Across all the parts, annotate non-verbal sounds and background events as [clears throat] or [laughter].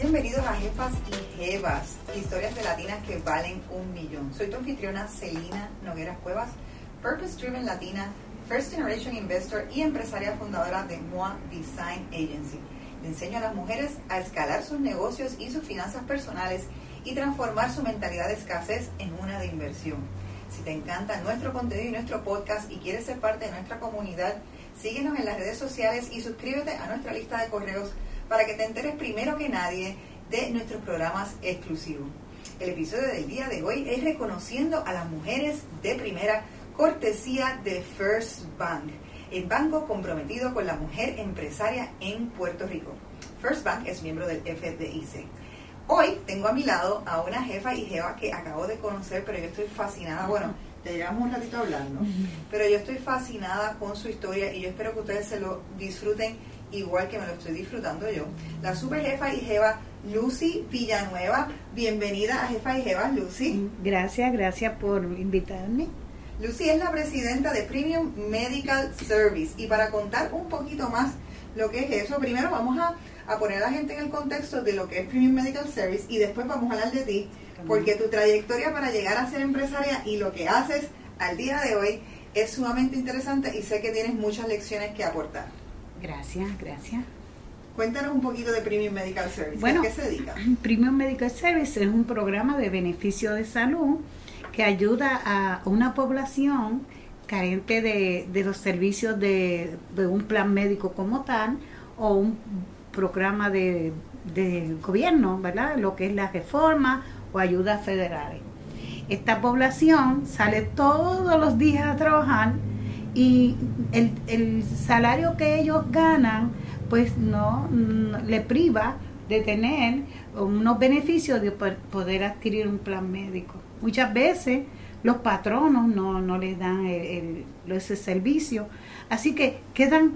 Bienvenidos a Jefas y Jevas, historias de latinas que valen un millón. Soy tu anfitriona Celina Nogueras Cuevas, Purpose Driven Latina, First Generation Investor y empresaria fundadora de MOA Design Agency. Le enseño a las mujeres a escalar sus negocios y sus finanzas personales y transformar su mentalidad de escasez en una de inversión. Si te encanta nuestro contenido y nuestro podcast y quieres ser parte de nuestra comunidad, síguenos en las redes sociales y suscríbete a nuestra lista de correos para que te enteres primero que nadie de nuestros programas exclusivos. El episodio del día de hoy es reconociendo a las mujeres de primera cortesía de First Bank, el banco comprometido con la mujer empresaria en Puerto Rico. First Bank es miembro del FDIC. Hoy tengo a mi lado a una jefa y jefa que acabo de conocer, pero yo estoy fascinada. Bueno, ya llevamos un ratito hablando, pero yo estoy fascinada con su historia y yo espero que ustedes se lo disfruten igual que me lo estoy disfrutando yo. La super jefa y jefa Lucy Villanueva. Bienvenida a Jefa y Jeva, Lucy. Gracias, gracias por invitarme. Lucy es la presidenta de Premium Medical Service y para contar un poquito más lo que es eso, primero vamos a a poner a la gente en el contexto de lo que es Premium Medical Service y después vamos a hablar de ti, porque tu trayectoria para llegar a ser empresaria y lo que haces al día de hoy es sumamente interesante y sé que tienes muchas lecciones que aportar. Gracias, gracias. Cuéntanos un poquito de Premium Medical Service. Bueno, ¿A qué se dedica? [clears throat] Premium Medical Service es un programa de beneficio de salud que ayuda a una población carente de, de los servicios de, de un plan médico como tal o un programa de, gobierno, ¿verdad? Lo que es la reforma o ayudas federales. Esta población sale todos los días a trabajar y el, el salario que ellos ganan pues no, le priva de tener unos beneficios de poder adquirir un plan médico. Muchas veces los patronos no, no les dan ese servicio, así que quedan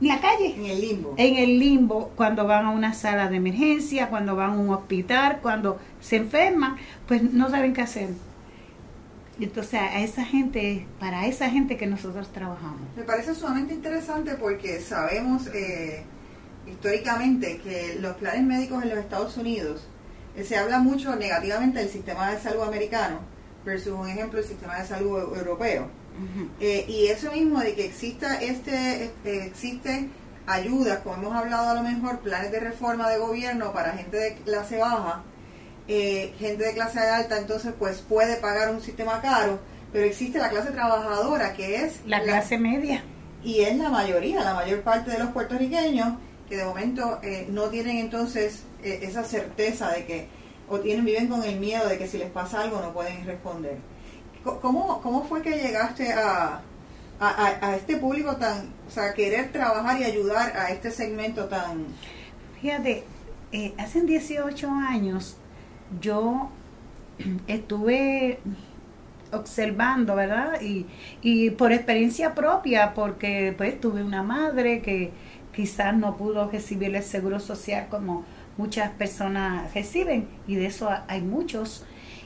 en la calle. En el limbo. En el limbo, cuando van a una sala de emergencia, cuando van a un hospital, cuando se enferman, pues no saben qué hacer. Entonces, a esa gente, para esa gente que nosotros trabajamos. Me parece sumamente interesante porque sabemos eh, históricamente que los planes médicos en los Estados Unidos eh, se habla mucho negativamente del sistema de salud americano versus, un ejemplo, el sistema de salud europeo eh, y eso mismo de que exista este, este, existe ayudas, como hemos hablado a lo mejor, planes de reforma de gobierno para gente de clase baja, eh, gente de clase alta, entonces pues puede pagar un sistema caro, pero existe la clase trabajadora que es la clase media. Y es la mayoría, la mayor parte de los puertorriqueños que de momento eh, no tienen entonces esa certeza de que, o tienen, viven con el miedo de que si les pasa algo no pueden responder. ¿Cómo, cómo fue que llegaste a, a, este público tan, o sea, querer trabajar y ayudar a este segmento tan... Fíjate, eh, hace 18 años yo estuve observando, ¿verdad? Y, y por experiencia propia, porque pues tuve una madre que quizás no pudo recibir el seguro social como muchas personas reciben, y de eso hay muchos.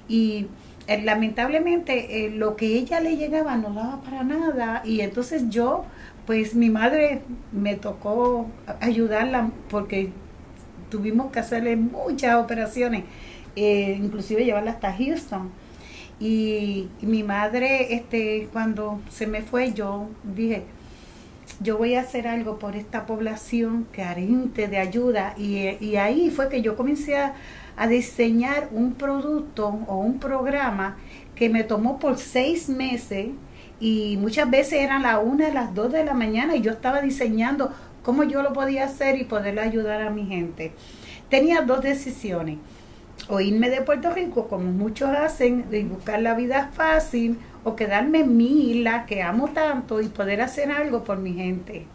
Y eh, lamentablemente eh, lo que ella le llegaba no daba para nada y entonces yo, pues mi madre me tocó ayudarla porque tuvimos que hacerle muchas operaciones, eh, inclusive llevarla hasta Houston. Y, mi madre, este, cuando se me fue, yo dije, yo voy a hacer algo por esta población carente de ayuda. Y, ahí fue que yo comencé a, a diseñar un producto o un programa que me tomó por seis meses y muchas veces eran las una, las dos de la mañana y yo estaba diseñando cómo yo lo podía hacer y poderle ayudar a mi gente. Tenía dos decisiones, o irme de Puerto Rico como muchos hacen y buscar la vida fácil o quedarme en mi isla que amo tanto y poder hacer algo por mi gente.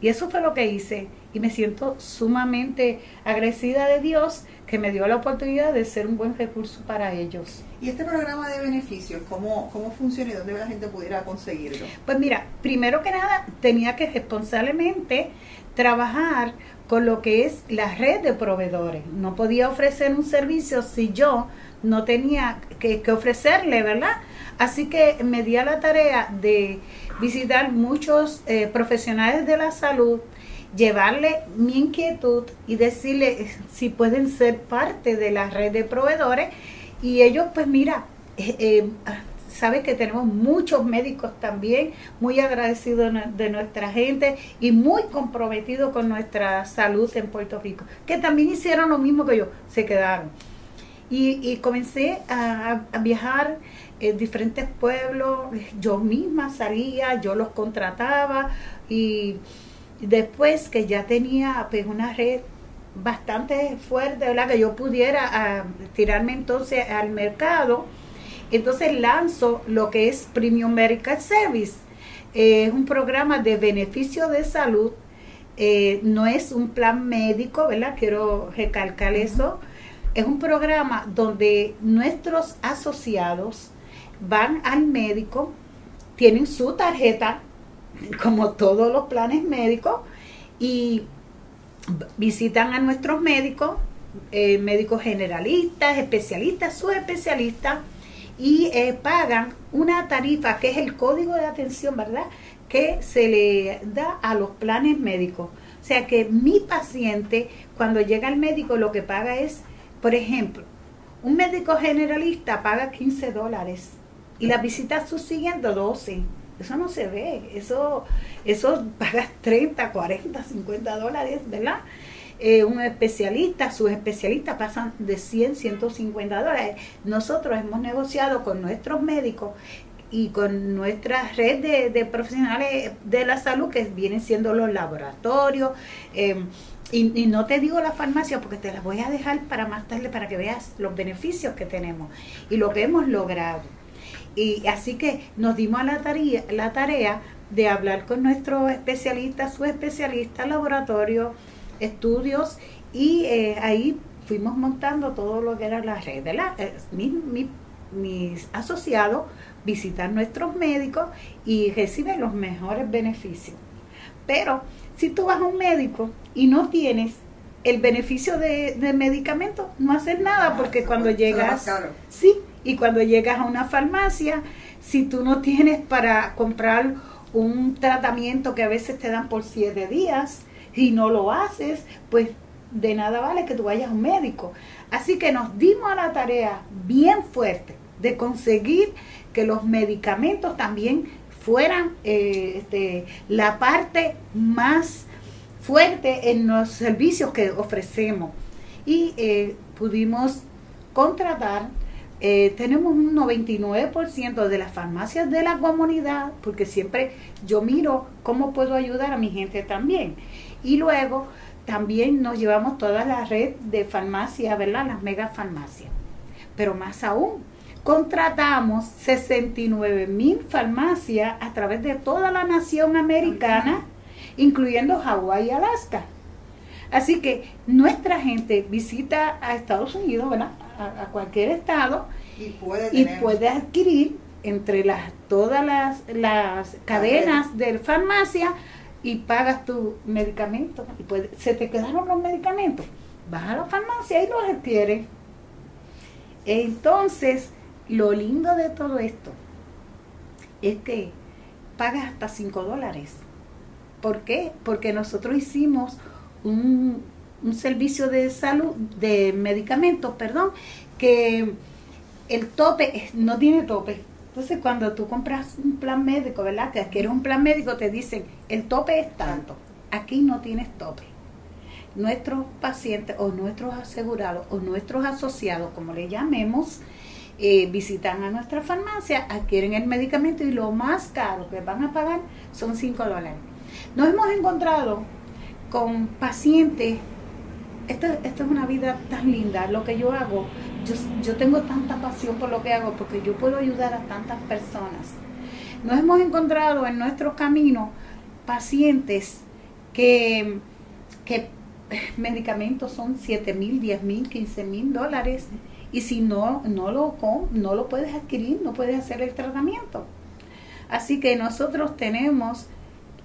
Y eso fue lo que hice y me siento sumamente agradecida de Dios que me dio la oportunidad de ser un buen recurso para ellos. ¿Y este programa de beneficios, cómo, cómo funciona y dónde la gente pudiera conseguirlo? Pues mira, primero que nada, tenía que responsablemente trabajar con lo que es la red de proveedores. No podía ofrecer un servicio si yo no tenía que, ofrecerle, ¿verdad? Así que me di a la tarea de visitar muchos eh, profesionales de la salud llevarle mi inquietud y decirle si pueden ser parte de la red de proveedores y ellos pues mira, eh, eh, sabe que tenemos muchos médicos también, muy agradecidos de nuestra gente y muy comprometidos con nuestra salud en Puerto Rico, que también hicieron lo mismo que yo, se quedaron. Y, comencé a, viajar en diferentes pueblos, yo misma salía, yo los contrataba y después que ya tenía pues una red bastante fuerte, ¿verdad? Que yo pudiera ah, tirarme entonces al mercado, entonces lanzo lo que es Premium Medical Service. Eh, es un programa de beneficio de salud, eh, no es un plan médico, ¿verdad? Quiero recalcar eso. Es un programa donde nuestros asociados van al médico, tienen su tarjeta, como todos los planes médicos, y visitan a nuestros médicos, eh, médicos generalistas, especialistas, subespecialistas, y eh, pagan una tarifa que es el código de atención, ¿verdad? Que se le da a los planes médicos. O sea que mi paciente, cuando llega al médico, lo que paga es, por ejemplo, un médico generalista paga 15 dólares y la visita subsiguiente 12. Eso no se ve, eso, eso pagas 30, 40, 50 dólares, ¿verdad? Eh, un especialista, sus especialistas pasan de 100, 150 dólares. Nosotros hemos negociado con nuestros médicos y con nuestra red de, profesionales de la salud que vienen siendo los laboratorios. Eh, y, no te digo la farmacia porque te la voy a dejar para más tarde para que veas los beneficios que tenemos y lo que hemos logrado. Y así que nos dimos a la tarea, la tarea de hablar con nuestros especialistas, su especialista, laboratorio, estudios y eh, ahí fuimos montando todo lo que era la red. de Eh, mis asociados visitan nuestros médicos y reciben los mejores beneficios. Pero si tú vas a un médico y no tienes el beneficio de, de medicamento, no haces nada porque cuando llegas, sí, y cuando llegas a una farmacia, si tú no tienes para comprar un tratamiento que a veces te dan por siete días, y no lo haces, pues de nada vale que tú vayas a un médico. Así que nos dimos a la tarea bien fuerte de conseguir que los medicamentos también fueran eh, este, la parte más fuerte en los servicios que ofrecemos. Y eh, pudimos contratar, eh, tenemos un 99% de las farmacias de la comunidad, porque siempre yo miro cómo puedo ayudar a mi gente también. Y luego también nos llevamos toda la red de farmacias, ¿verdad? Las mega farmacias. Pero más aún, contratamos 69 mil farmacias a través de toda la nación americana, incluyendo Hawái y Alaska. Así que nuestra gente visita a Estados Unidos, ¿verdad? A, cualquier estado y puede, adquirir entre las todas las, las cadenas de farmacia y pagas tu medicamento y puede, se te quedaron los medicamentos, vas a la farmacia y los adquieres. Entonces, lo lindo de todo esto es que pagas hasta 5 dólares. ¿Por qué? Porque nosotros hicimos un, un servicio de salud, de medicamentos, perdón, que el tope no tiene tope. Entonces, cuando tú compras un plan médico, ¿verdad? Que adquieres un plan médico, te dicen, el tope es tanto. Aquí no tienes tope. Nuestros pacientes o nuestros asegurados o nuestros asociados, como le llamemos, eh, visitan a nuestra farmacia, adquieren el medicamento y lo más caro que van a pagar son 5 dólares. Nos hemos encontrado con pacientes, esto es una vida tan linda, lo que yo hago, yo, yo tengo tanta pasión por lo que hago porque yo puedo ayudar a tantas personas. Nos hemos encontrado en nuestro camino pacientes que, que medicamentos son 7 mil, 10 mil, 15 mil dólares y si no, no, lo, no lo puedes adquirir, no puedes hacer el tratamiento. Así que nosotros tenemos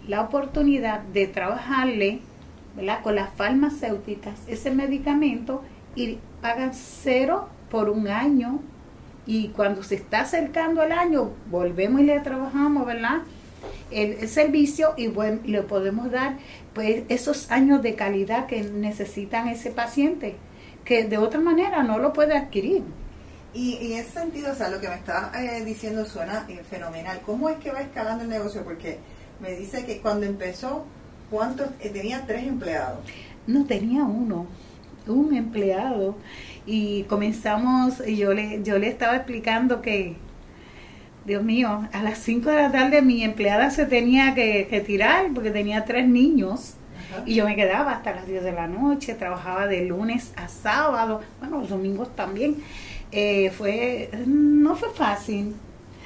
la oportunidad de trabajarle con las farmacéuticas ese medicamento y pagan cero por un año y cuando se está acercando el año volvemos y le trabajamos, ¿verdad? el, servicio y bueno, le podemos dar pues esos años de calidad que necesitan ese paciente, que de otra manera no lo puede adquirir. Y, en ese sentido, o sea, lo que me está eh, diciendo suena eh, fenomenal. ¿Cómo es que va escalando el negocio? Porque me dice que cuando empezó, ¿cuántos? Eh, tenía tres empleados. No, tenía uno, un empleado. Y comenzamos, y yo le, yo le estaba explicando que, Dios mío, a las 5 de la tarde mi empleada se tenía que, tirar porque tenía tres niños. Y yo me quedaba hasta las 10 de la noche, trabajaba de lunes a sábado, bueno, los domingos también. Eh, fue, no fue fácil.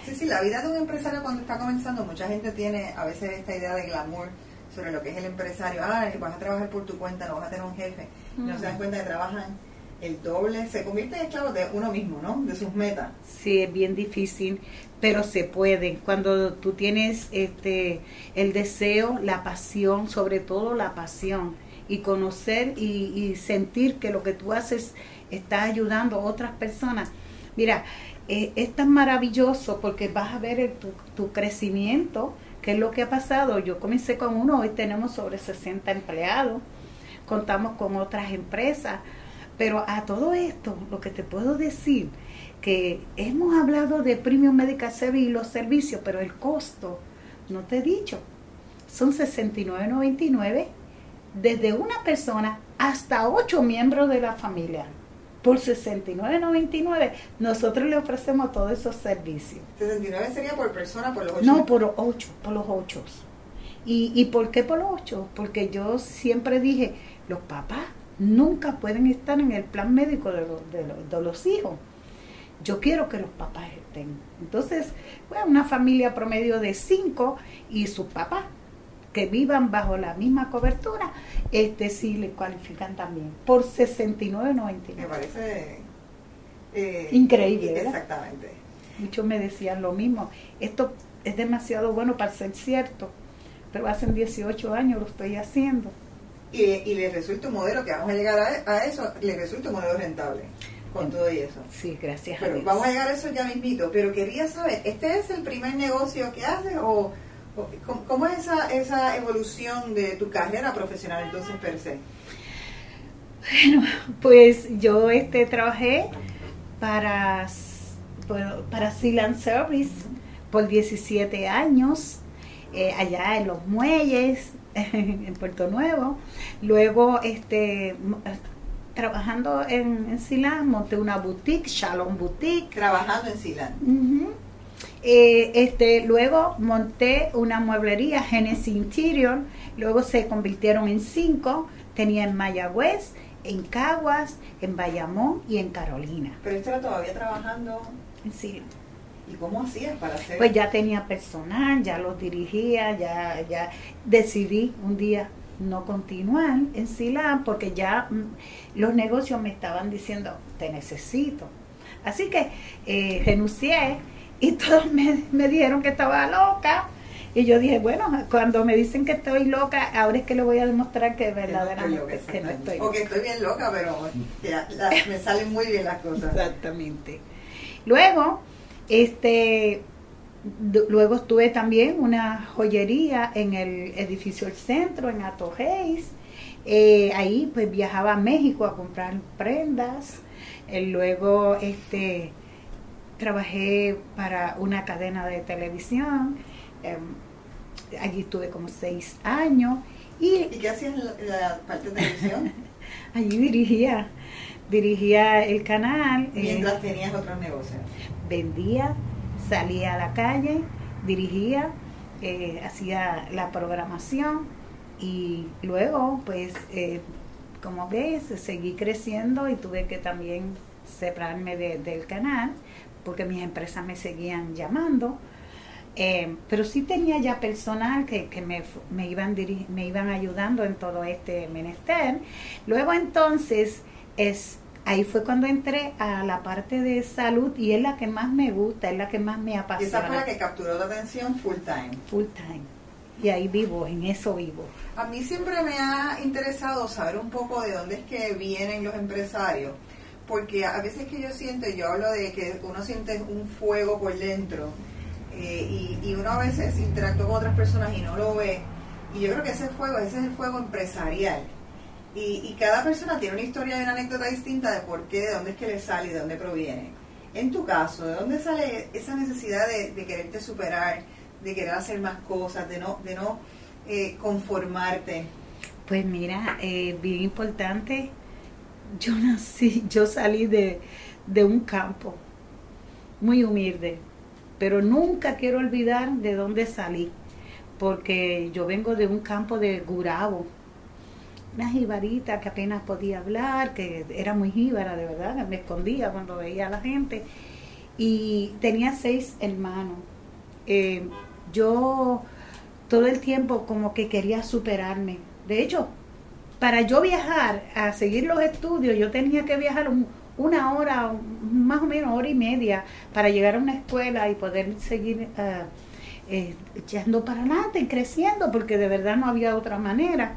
Sí, sí, la vida de un empresario cuando está comenzando, mucha gente tiene a veces esta idea de glamour sobre lo que es el empresario. Ah, vas a trabajar por tu cuenta, no vas a tener un jefe. No se dan cuenta que trabajan el doble, se convierte en esclavos de uno mismo, ¿no? De sus metas. Sí, es bien difícil, pero se puede. Cuando tú tienes este el deseo, la pasión, sobre todo la pasión, y conocer y, sentir que lo que tú haces está ayudando a otras personas. Mira, eh, es tan maravilloso porque vas a ver tu, tu crecimiento, que es lo que ha pasado. Yo comencé con uno, hoy tenemos sobre 60 empleados, contamos con otras empresas pero a todo esto, lo que te puedo decir, que hemos hablado de Premium Medical Service y los servicios, pero el costo, no te he dicho, son 69.99 desde una persona hasta ocho miembros de la familia. Por 69.99 nosotros le ofrecemos todos esos servicios. ¿69 sería por persona, por los ocho? No, por ocho, por los ocho. ¿Y, ¿Y por qué por los ocho? Porque yo siempre dije, los papás nunca pueden estar en el plan médico de, de, los hijos. Yo quiero que los papás estén. Entonces, bueno, una familia promedio de cinco y sus papás que vivan bajo la misma cobertura, este sí le cualifican también por 69.99. Me parece eh, increíble. Exactamente. Muchos me decían lo mismo. Esto es demasiado bueno para ser cierto, pero hace 18 años lo estoy haciendo y, y les resulta un modelo que vamos a llegar a, eso, les resulta un modelo rentable con todo y eso. Sí, gracias. Pero vamos a llegar a eso ya mismito, pero quería saber, ¿este es el primer negocio que haces o, cómo, es esa, esa evolución de tu carrera profesional entonces per se? Bueno, pues yo este trabajé para para Sealand Service por 17 años eh, allá en los muelles [laughs] en Puerto Nuevo. Luego, este, trabajando en, en Silán, monté una boutique, Shalom Boutique. Trabajando en Silán. Eh, este, luego monté una mueblería, Genesis Interior. Luego se convirtieron en cinco. Tenía en Mayagüez, en Caguas, en Bayamón y en Carolina. Pero esto era todavía trabajando en Silán. ¿Y cómo hacías para hacer? Pues ya tenía personal, ya los dirigía, ya, ya decidí un día no continuar en Silán porque ya mm, los negocios me estaban diciendo, te necesito. Así que eh, renuncié y todos me, me dijeron que estaba loca. Y yo dije, bueno, cuando me dicen que estoy loca, ahora es que le voy a demostrar que verdaderamente que no estoy loca. O que estoy bien loca, pero me salen muy bien las cosas. Exactamente. Luego, este, luego estuve también una joyería en el edificio El Centro, en Atojeis. Eh, ahí pues viajaba a México a comprar prendas. Eh, luego este, trabajé para una cadena de televisión. Em, allí estuve como seis años. ¿Y, qué hacías en la, parte de televisión? [laughs] allí dirigía, dirigía el canal. Eh, Mientras tenías otros negocios vendía, salía a la calle, dirigía, eh, hacía la programación y luego, pues, eh, como ves, seguí creciendo y tuve que también separarme del canal porque mis empresas me seguían llamando. Eh, pero sí tenía ya personal que, que me, me, iban me iban ayudando en todo este menester. Luego entonces es ahí fue cuando entré a la parte de salud y es la que más me gusta, es la que más me apasiona. Esa fue la que capturó la atención full time. Full time. Y ahí vivo, en eso vivo. A mí siempre me ha interesado saber un poco de dónde es que vienen los empresarios, porque a veces que yo siento, yo hablo de que uno siente un fuego por dentro, eh, y, uno a veces interactúa con otras personas y no lo ve. Y yo creo que ese fuego, ese es el fuego empresarial. Y, cada persona tiene una historia y una anécdota distinta de por qué, de dónde es que le sale y de dónde proviene. En tu caso, ¿de dónde sale esa necesidad de, quererte superar, de querer hacer más cosas, de no, de no eh, conformarte? Pues mira, eh, bien importante, yo nací, yo salí de, de un campo muy humilde, pero nunca quiero olvidar de dónde salí, porque yo vengo de un campo de Gurabo, una jibarita que apenas podía hablar, que era muy jíbara de verdad, me escondía cuando veía a la gente, y tenía seis hermanos. Eh, yo todo el tiempo como que quería superarme. De hecho, para yo viajar a seguir los estudios, yo tenía que viajar una hora, más o menos hora y media, para llegar a una escuela y poder seguir uh, echando para adelante, creciendo, porque de verdad no había otra manera.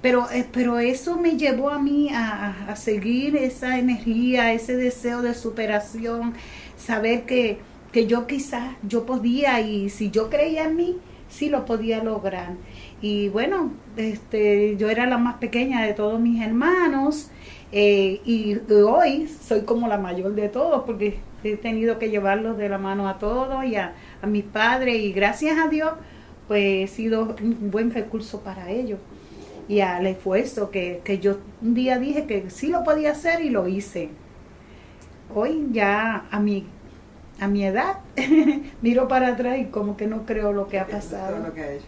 Pero, eh, pero eso me llevó a mí a, seguir esa energía, ese deseo de superación, saber que, que yo quizás yo podía y si yo creía en mí, sí lo podía lograr. Y bueno, este, yo era la más pequeña de todos mis hermanos eh, y hoy soy como la mayor de todos porque he tenido que llevarlos de la mano a todos y a, mis padres y gracias a Dios pues he sido un buen recurso para ellos y al esfuerzo que, que yo un día dije que sí lo podía hacer y lo hice. Hoy ya a mi a mi edad [laughs] miro para atrás y como que no creo lo que ha pasado. Lo que ha hecho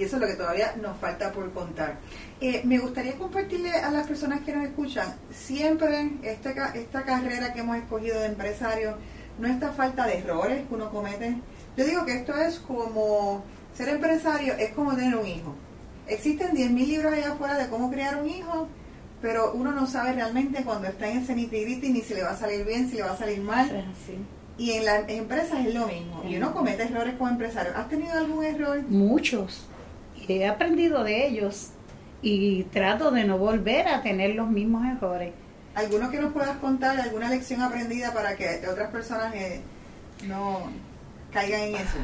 y eso es lo que todavía nos falta por contar. Eh, me gustaría compartirle a las personas que nos escuchan, siempre esta, esta carrera que hemos escogido de empresario, no esta falta de errores que uno comete. Yo digo que esto es como ser empresario, es como tener un hijo. Existen 10.000 libros allá afuera de cómo crear un hijo, pero uno no sabe realmente cuando está en ese nitty ni si le va a salir bien, si le va a salir mal. Y en las empresas es lo mismo. Y uno comete errores como empresario. ¿Has tenido algún error? Muchos he aprendido de ellos y trato de no volver a tener los mismos errores. ¿Alguno que nos puedas contar, alguna lección aprendida para que otras personas eh, no caigan en eso?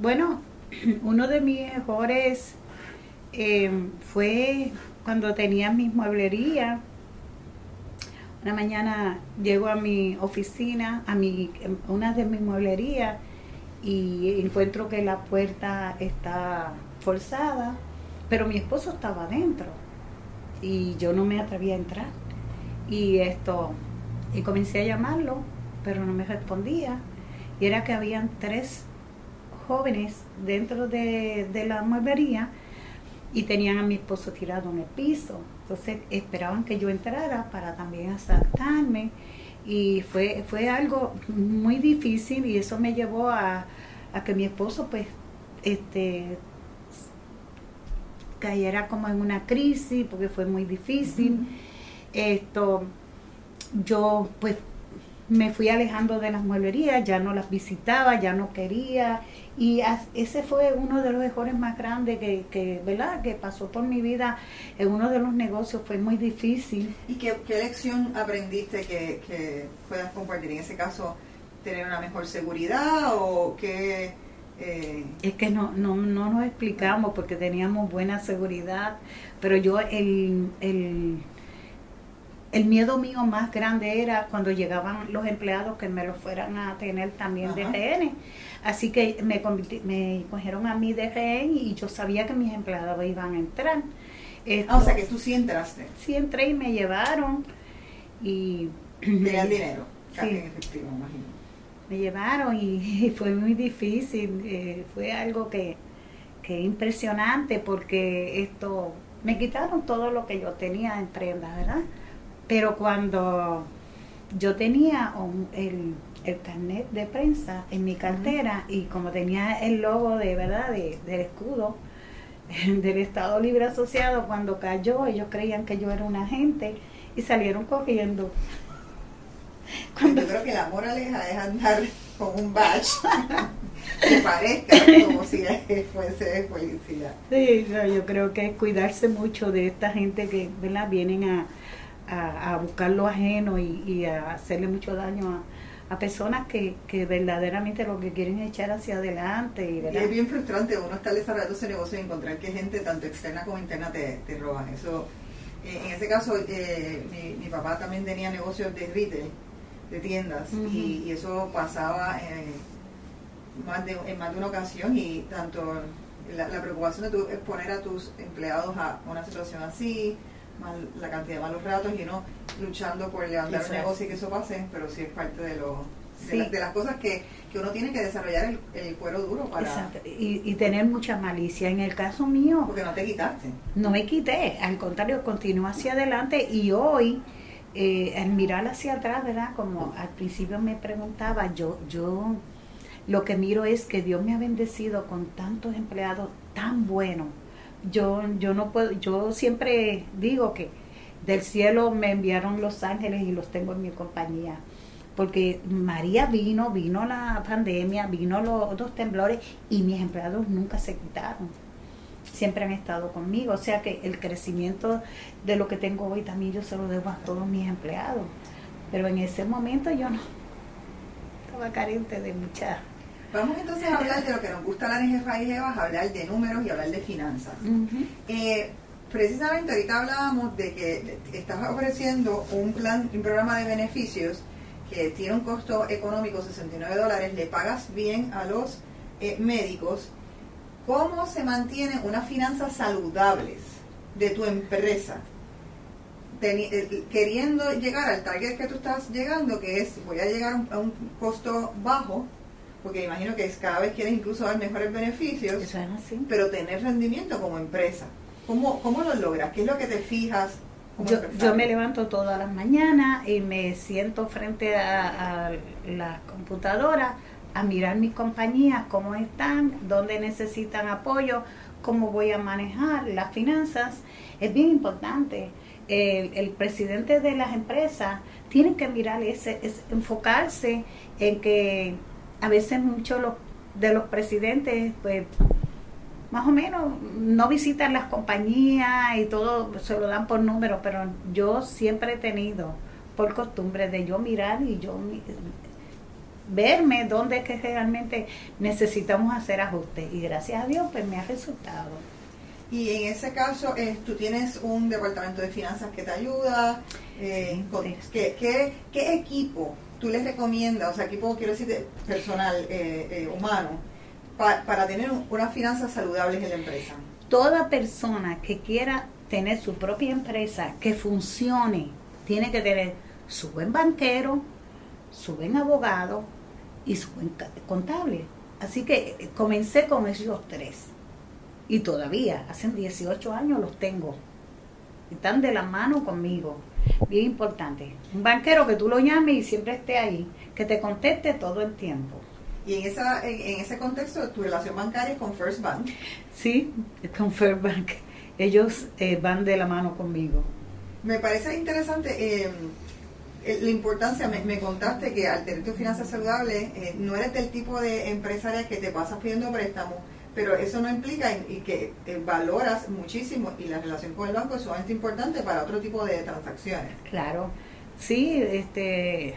Bueno, [clears throat] uno de mis errores em, fue cuando tenía mis mueblerías. Una mañana llego a mi oficina, a mi, una de mis mueblerías, y encuentro que la puerta está forzada, pero mi esposo estaba adentro y yo no me atrevía a entrar. Y esto, y comencé a llamarlo, pero no me respondía. Y era que habían tres jóvenes dentro de, la mueblería y tenían a mi esposo tirado en el piso. Entonces esperaban que yo entrara para también asaltarme y fue, fue algo muy difícil y eso me llevó a, a que mi esposo pues este cayera como en una crisis porque fue muy difícil. Esto, yo pues me fui alejando de las mueblerías, ya no las visitaba, ya no quería y ese fue uno de los errores más grandes que, que, ¿verdad? que pasó por mi vida en uno de los negocios, fue muy difícil. ¿Y qué, qué lección aprendiste que, que puedas compartir? En ese caso, tener una mejor seguridad o qué eh, es que no, no, no nos explicamos porque teníamos buena seguridad, pero yo el, el, el miedo mío más grande era cuando llegaban los empleados que me lo fueran a tener también de rehén. Así que me, me cogieron a mí de rehén y yo sabía que mis empleados iban a entrar. Ah, o sea que tú sí entraste. Sí entré y me llevaron y... Tenían dinero, en efectivo, imagino me llevaron y, fue muy difícil, eh, fue algo que, que impresionante porque esto, me quitaron todo lo que yo tenía en prenda, ¿verdad? Pero cuando yo tenía el, el carnet de prensa en mi cartera y como tenía el logo de verdad de, del escudo [laughs] del Estado Libre Asociado, cuando cayó ellos creían que yo era un agente y salieron corriendo. Yo creo que la moraleja es andar con un badge [laughs] que parezca como si fuese policía. Sí, yo creo que es cuidarse mucho de esta gente que ¿verdad? vienen a, a, buscar lo ajeno y, a hacerle mucho daño a personas que, que verdaderamente lo que quieren es echar hacia adelante. Y, es bien frustrante uno estar desarrollando ese negocio y encontrar que gente tanto externa como interna te, te roban. Eso, eh, en ese caso, eh, mi, mi papá también tenía negocios de retail, de tiendas, y, y eso pasaba eh, más de, en más de una ocasión y tanto la, la preocupación de tu exponer a tus empleados a una situación así, más la cantidad de malos ratos y no luchando por levantar un negocio y que eso pase, pero sí es parte de lo de, Sí. la- de las cosas que, que uno tiene que desarrollar el, el cuero duro para Exacto, Y, y tener mucha malicia. En el caso mío, porque no te quitaste. no me quité, al contrario, continúo hacia adelante y hoy, eh, al mirar hacia atrás, ¿verdad? Como al principio me preguntaba, yo, yo lo que miro es que Dios me ha bendecido con tantos empleados tan buenos. Yo, yo no puedo, yo siempre digo que del cielo me enviaron los ángeles y los tengo en mi compañía. Porque María vino, vino la pandemia, vino los otros temblores y mis empleados nunca se quitaron siempre han estado conmigo. O sea que el crecimiento de lo que tengo hoy también yo se lo debo a todos mis empleados. Pero en ese momento yo no estaba carente de mucha. Vamos entonces a hablar de lo que nos gusta a las jefas y jevas, hablar de números y hablar de finanzas. Eh, precisamente ahorita hablábamos de que estás ofreciendo un plan, un programa de beneficios que tiene un costo económico 69 dólares, le pagas bien a los eh, médicos. ¿Cómo se mantiene unas finanzas saludables de tu empresa? Eh, queriendo llegar al target que tú estás llegando, que es voy a llegar a un, a un costo bajo, porque imagino que cada vez quieres incluso dar mejores beneficios Eso es así. pero tener rendimiento como empresa. ¿Cómo, cómo lo logras? ¿Qué es lo que te fijas? Yo, yo me levanto todas las mañanas y me siento frente a, a la computadora a mirar mis compañías, cómo están, dónde necesitan apoyo, cómo voy a manejar las finanzas. Es bien importante. El, el presidente de las empresas tiene que mirar ese, es enfocarse en que a veces muchos los- de los presidentes, pues más o menos no visitan las compañías y todo se lo dan por número, pero yo siempre he tenido por costumbre de yo mirar y yo verme dónde es que realmente necesitamos hacer ajustes y gracias a Dios pues me ha resultado. Y en ese caso, eh, tú tienes un departamento de finanzas que te ayuda. eh, Sí, con- sí. ¿qué, qué, qué equipo tú les recomiendas? O sea, equipo, quiero decir, de personal, eh, eh, humano, pa- para tener un- unas finanzas saludables en la empresa. Toda persona que quiera tener su propia empresa que funcione tiene que tener su buen banquero, su buen abogado y su buen contable. Así que eh, comencé con esos tres. Y todavía, hace 18 años los tengo. Están de la mano conmigo. Bien importante. Un banquero que tú lo llames y siempre esté ahí. Que te conteste todo el tiempo. Y en, esa, en, ese contexto, tu relación bancaria es con First Bank. Sí, con Fairbank. Ellos eh, van de la mano conmigo. Me parece interesante eh, eh, la importancia, me, me contaste que al tener tu finanzas saludables, eh, no eres del tipo de empresaria que te pasas pidiendo préstamos, pero eso no implica y, que eh, valoras muchísimo y la relación con el banco es sumamente importante para otro tipo de transacciones. Claro, sí, este,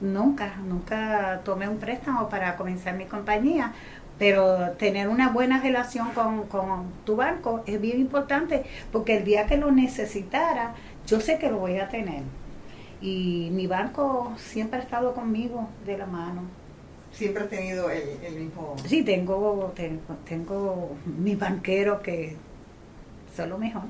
nunca, nunca tomé un préstamo para comenzar mi compañía, pero tener una buena relación con, con tu banco es bien importante porque el día que lo necesitara, yo sé que lo voy a tener. Y mi banco siempre ha estado conmigo de la mano. Siempre has tenido el, el mismo... Sí, tengo, tengo, tengo mi banquero que son lo mejor.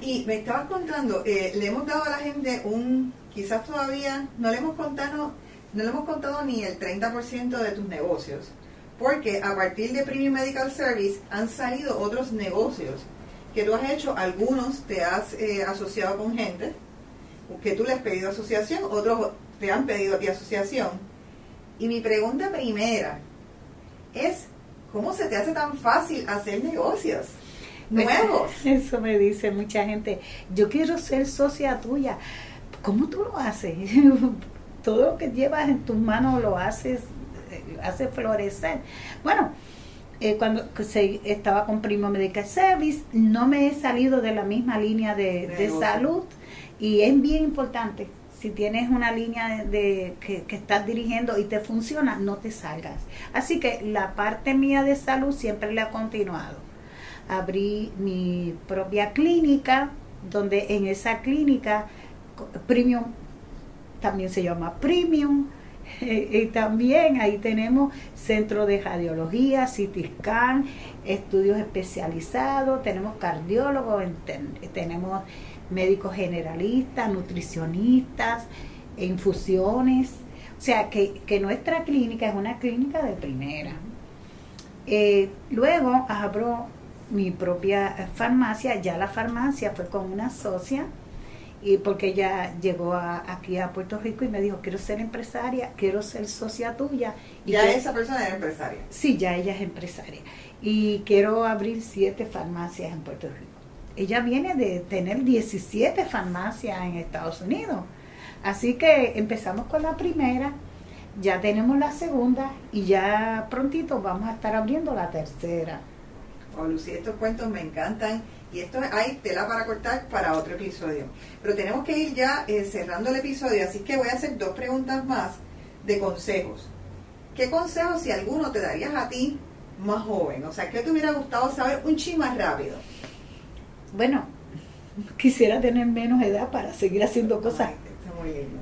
Y me estabas contando, eh, le hemos dado a la gente un, quizás todavía, no le hemos contado, no le hemos contado ni el 30% de tus negocios, porque a partir de Premium Medical Service han salido otros negocios que tú has hecho, algunos te has eh, asociado con gente, que tú le has pedido asociación, otros te han pedido a ti asociación. Y mi pregunta primera es, ¿cómo se te hace tan fácil hacer negocios nuevos? [laughs] Eso me dice mucha gente. Yo quiero ser socia tuya. ¿Cómo tú lo haces? [laughs] Todo lo que llevas en tus manos lo haces, eh, hace florecer. Bueno, eh, cuando se, estaba con Primo Medical Service, no me he salido de la misma línea de, salud y es bien importante si tienes una línea de, que, estás dirigiendo y te funciona, no te salgas. Así que la parte mía de salud siempre la ha continuado. Abrí mi propia clínica, donde en esa clínica, Premium, también se llama Premium, [laughs] y también ahí tenemos centro de radiología, CT scan, estudios especializados, tenemos cardiólogos, tenemos médicos generalistas, nutricionistas, infusiones. O sea, que, nuestra clínica es una clínica de primera. Eh, luego abro mi propia farmacia, ya la farmacia fue con una socia, y porque ella llegó aquí a Puerto Rico y me dijo, quiero ser empresaria, quiero ser socia tuya. Y ¿Ya esa persona es empresaria? Sí, ya ella es empresaria. Y quiero abrir siete farmacias en Puerto Rico. Ella viene de tener 17 farmacias en Estados Unidos. Así que empezamos con la primera, ya tenemos la segunda y ya prontito vamos a estar abriendo la tercera. Oh, Lucy, estos cuentos me encantan y esto hay tela para cortar para otro episodio. Pero tenemos que ir ya eh, cerrando el episodio, así que voy a hacer dos preguntas más de consejos. ¿Qué consejos, si alguno, te darías a ti más joven? O sea, ¿qué te hubiera gustado saber un ching más rápido? Bueno, [laughs] quisiera tener menos edad para seguir haciendo cosas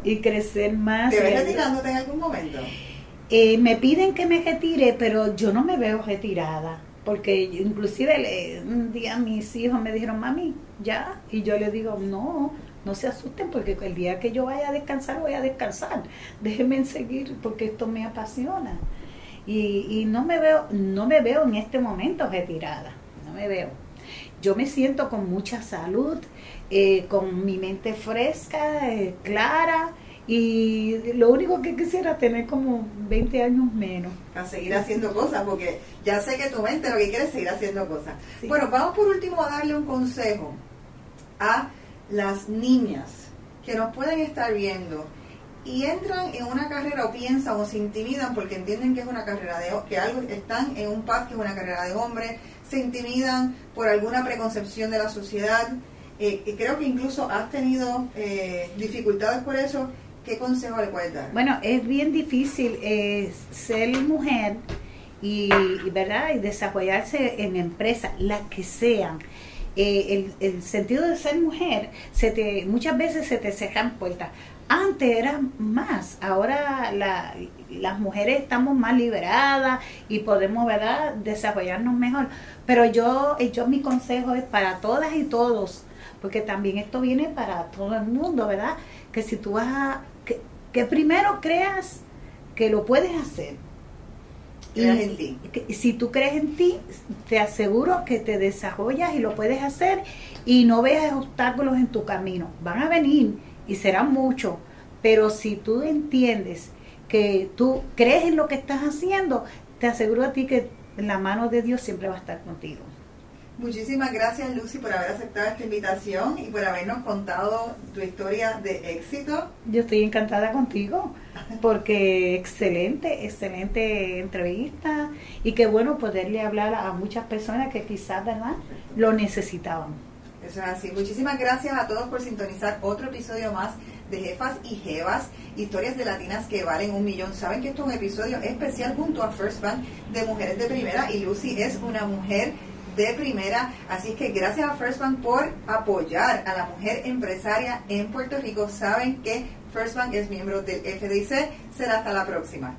y crecer más. ¿Te ves retirándote en algún momento? Eh, me piden que me retire, pero yo no me veo retirada porque inclusive un día mis hijos me dijeron, mami, ya, y yo le digo, no, no se asusten porque el día que yo vaya a descansar voy a descansar, déjenme seguir porque esto me apasiona. Y, y no me veo, no me veo en este momento retirada, no me veo. Yo me siento con mucha salud, eh, con mi mente fresca, eh, clara, y lo único que quisiera tener como 20 años menos. A seguir haciendo cosas, porque ya sé que tu mente lo que quiere es seguir haciendo cosas. Bueno, vamos por último a darle un consejo a las niñas que nos pueden estar viendo y entran en una carrera o piensan o se intimidan porque entienden que es una carrera de que algo están en un path que es una carrera de hombre, se intimidan por alguna preconcepción de la sociedad. Eh, creo que incluso has tenido eh, dificultades por eso ¿Qué consejo le puedes dar? Bueno, es bien difícil eh, ser mujer y, ¿verdad? y desarrollarse en empresas, las que sean. Eh, el, sentido de ser mujer, se te, muchas veces se te cejan puertas. Antes era más, ahora las mujeres estamos más liberadas y podemos ¿verdad? desarrollarnos mejor. Pero yo, yo mi consejo es para todas y todos, porque también esto viene para todo el mundo, ¿verdad? Que si tú vas a que primero creas que lo puedes hacer. y, en ti. si tú crees en ti, te aseguro que te desarrollas y lo puedes hacer y no veas obstáculos en tu camino. Van a venir y serán muchos, pero si tú entiendes que tú crees en lo que estás haciendo, te aseguro a ti que la mano de Dios siempre va a estar contigo. Muchísimas gracias Lucy por haber aceptado esta invitación y por habernos contado tu historia de éxito. Yo estoy encantada contigo porque excelente, excelente entrevista y qué bueno poderle hablar a muchas personas que quizás, ¿verdad?, lo necesitaban. Eso es así. Muchísimas gracias a todos por sintonizar otro episodio más de Jefas y Jevas, historias de latinas que valen un millón. Saben que esto es un episodio especial junto a First Bank de Mujeres de Primera y Lucy es una mujer de primera. Así que gracias a First Bank por apoyar a la mujer empresaria en Puerto Rico. Saben que First Bank es miembro del FDIC. Será hasta la próxima.